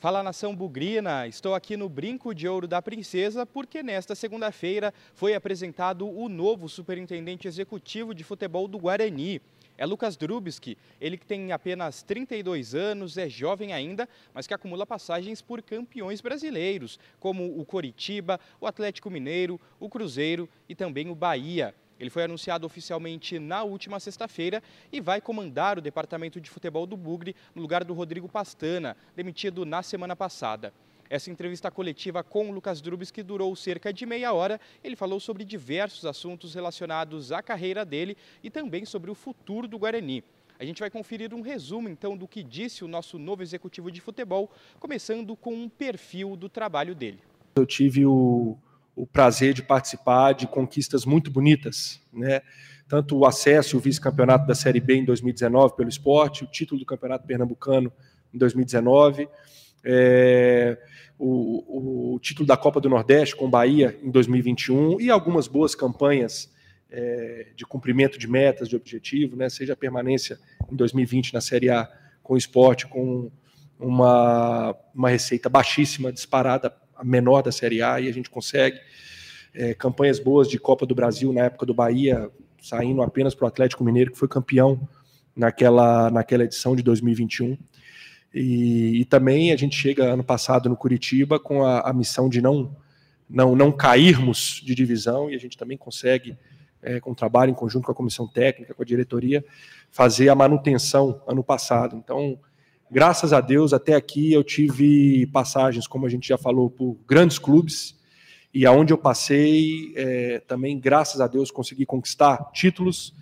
Fala nação bugrina, estou aqui no Brinco de Ouro da Princesa porque nesta segunda-feira foi apresentado o novo superintendente executivo de futebol do Guarani. É Lucas Drubski, ele que tem apenas 32 anos, é jovem ainda, mas que acumula passagens por campeões brasileiros, como o Coritiba, o Atlético Mineiro, o Cruzeiro e também o Bahia. Ele foi anunciado oficialmente na última sexta-feira e vai comandar o departamento de futebol do Bugre no lugar do Rodrigo Pastana, demitido na semana passada. Essa entrevista coletiva com Lucas Drubes, que durou cerca de meia hora, ele falou sobre diversos assuntos relacionados à carreira dele e também sobre o futuro do Guarani. A gente vai conferir um resumo, então, do que disse o nosso novo executivo de futebol, começando com um perfil do trabalho dele. Eu tive o, o prazer de participar de conquistas muito bonitas, né? Tanto o acesso e o vice-campeonato da Série B em 2019 pelo esporte, o título do Campeonato Pernambucano em 2019, é, o, o, título da Copa do Nordeste com Bahia em 2021 e algumas boas campanhas é, de cumprimento de metas, de objetivo, né? Seja a permanência em 2020 na Série A com o esporte, com uma, uma receita baixíssima, disparada a menor da Série A e a gente consegue. É, campanhas boas de Copa do Brasil na época do Bahia, saindo apenas para o Atlético Mineiro, que foi campeão naquela, naquela edição de 2021. E, e, também a gente chega ano passado no Curitiba com a, a, missão de não, não, não cairmos de divisão e a gente também consegue, é, com o trabalho em conjunto com a comissão técnica, com a diretoria, fazer a manutenção ano passado. Então, graças a Deus, até aqui eu tive passagens, como a gente já falou, por grandes clubes, e aonde eu passei, é, também, graças a Deus, consegui conquistar títulos,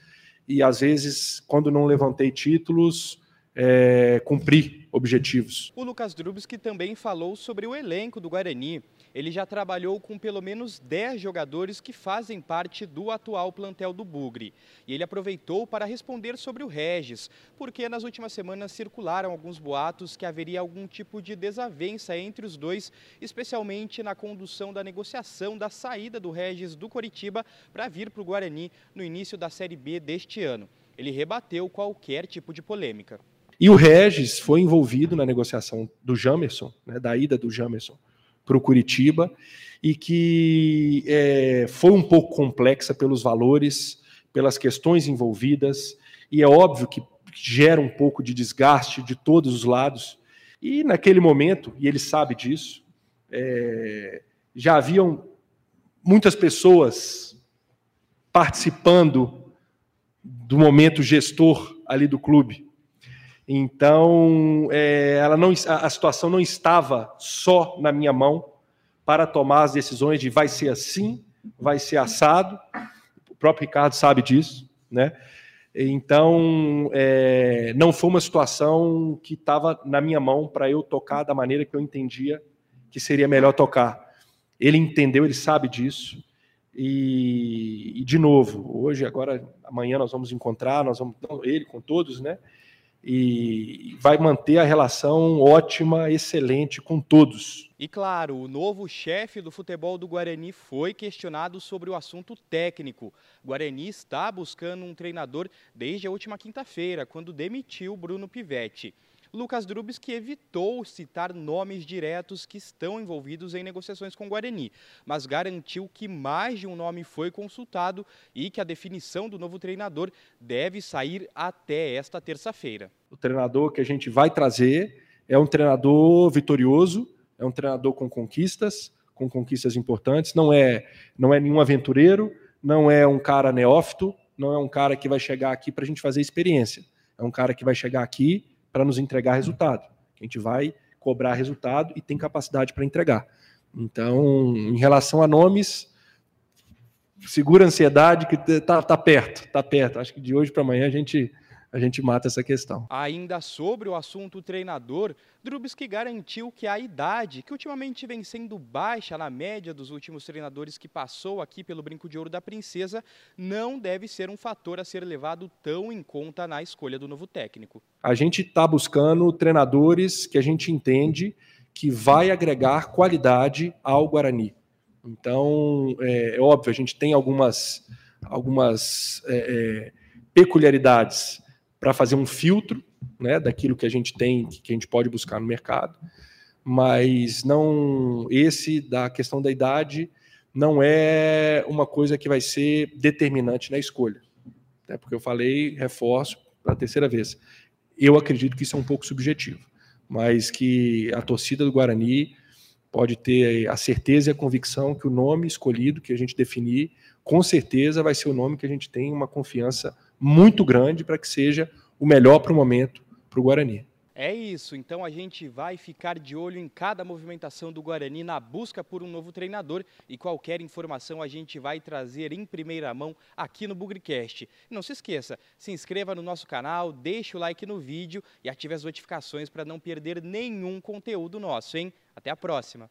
e às vezes, quando não levantei títulos, é, cumprir objetivos. O Lucas Drubski também falou sobre o elenco do Guarani. Ele já trabalhou com pelo menos 10 jogadores que fazem parte do atual plantel do Bugre. E ele aproveitou para responder sobre o Regis, porque nas últimas semanas circularam alguns boatos que haveria algum tipo de desavença entre os dois, especialmente na condução da negociação da saída do Regis do Coritiba para vir para o Guarani no início da Série B deste ano. Ele rebateu qualquer tipo de polêmica. E o Regis foi envolvido na negociação do Jamerson, né, da ida do Jamerson para o Curitiba, e que é, foi um pouco complexa pelos valores, pelas questões envolvidas, e é óbvio que gera um pouco de desgaste de todos os lados. E naquele momento, e ele sabe disso, é, já haviam muitas pessoas participando do momento gestor ali do clube. Então, é, ela não, a situação não estava só na minha mão para tomar as decisões de vai ser assim, vai ser assado. O próprio Ricardo sabe disso, né? Então, é, não foi uma situação que estava na minha mão para eu tocar da maneira que eu entendia que seria melhor tocar. Ele entendeu, ele sabe disso. E, e de novo, hoje, agora, amanhã nós vamos encontrar, nós vamos ele com todos, né? E vai manter a relação ótima, excelente com todos. E claro, o novo chefe do futebol do Guarani foi questionado sobre o assunto técnico. Guarani está buscando um treinador desde a última quinta-feira, quando demitiu Bruno Pivetti. Lucas Drubes que evitou citar nomes diretos que estão envolvidos em negociações com o Guarani, mas garantiu que mais de um nome foi consultado e que a definição do novo treinador deve sair até esta terça-feira. O treinador que a gente vai trazer é um treinador vitorioso, é um treinador com conquistas, com conquistas importantes, não é, não é nenhum aventureiro, não é um cara neófito, não é um cara que vai chegar aqui para a gente fazer experiência. É um cara que vai chegar aqui para nos entregar resultado. A gente vai cobrar resultado e tem capacidade para entregar. Então, em relação a nomes, segura a ansiedade que está tá perto, está perto. Acho que de hoje para amanhã a gente a gente mata essa questão. Ainda sobre o assunto treinador, Drubski garantiu que a idade, que ultimamente vem sendo baixa na média dos últimos treinadores que passou aqui pelo Brinco de Ouro da Princesa, não deve ser um fator a ser levado tão em conta na escolha do novo técnico. A gente está buscando treinadores que a gente entende que vai agregar qualidade ao Guarani. Então, é, é óbvio, a gente tem algumas, algumas é, é, peculiaridades para fazer um filtro né, daquilo que a gente tem, que a gente pode buscar no mercado. mas não esse da questão da idade não é uma coisa que vai ser determinante na escolha. É porque eu falei, reforço para a terceira vez. Eu acredito que isso é um pouco subjetivo, mas que a torcida do Guarani pode ter a certeza e a convicção que o nome escolhido, que a gente definir, com certeza vai ser o nome que a gente tem uma confiança muito grande para que seja o melhor para o momento para o Guarani. É isso, então a gente vai ficar de olho em cada movimentação do Guarani na busca por um novo treinador e qualquer informação a gente vai trazer em primeira mão aqui no Bugricast. Não se esqueça, se inscreva no nosso canal, deixe o like no vídeo e ative as notificações para não perder nenhum conteúdo nosso, hein? Até a próxima!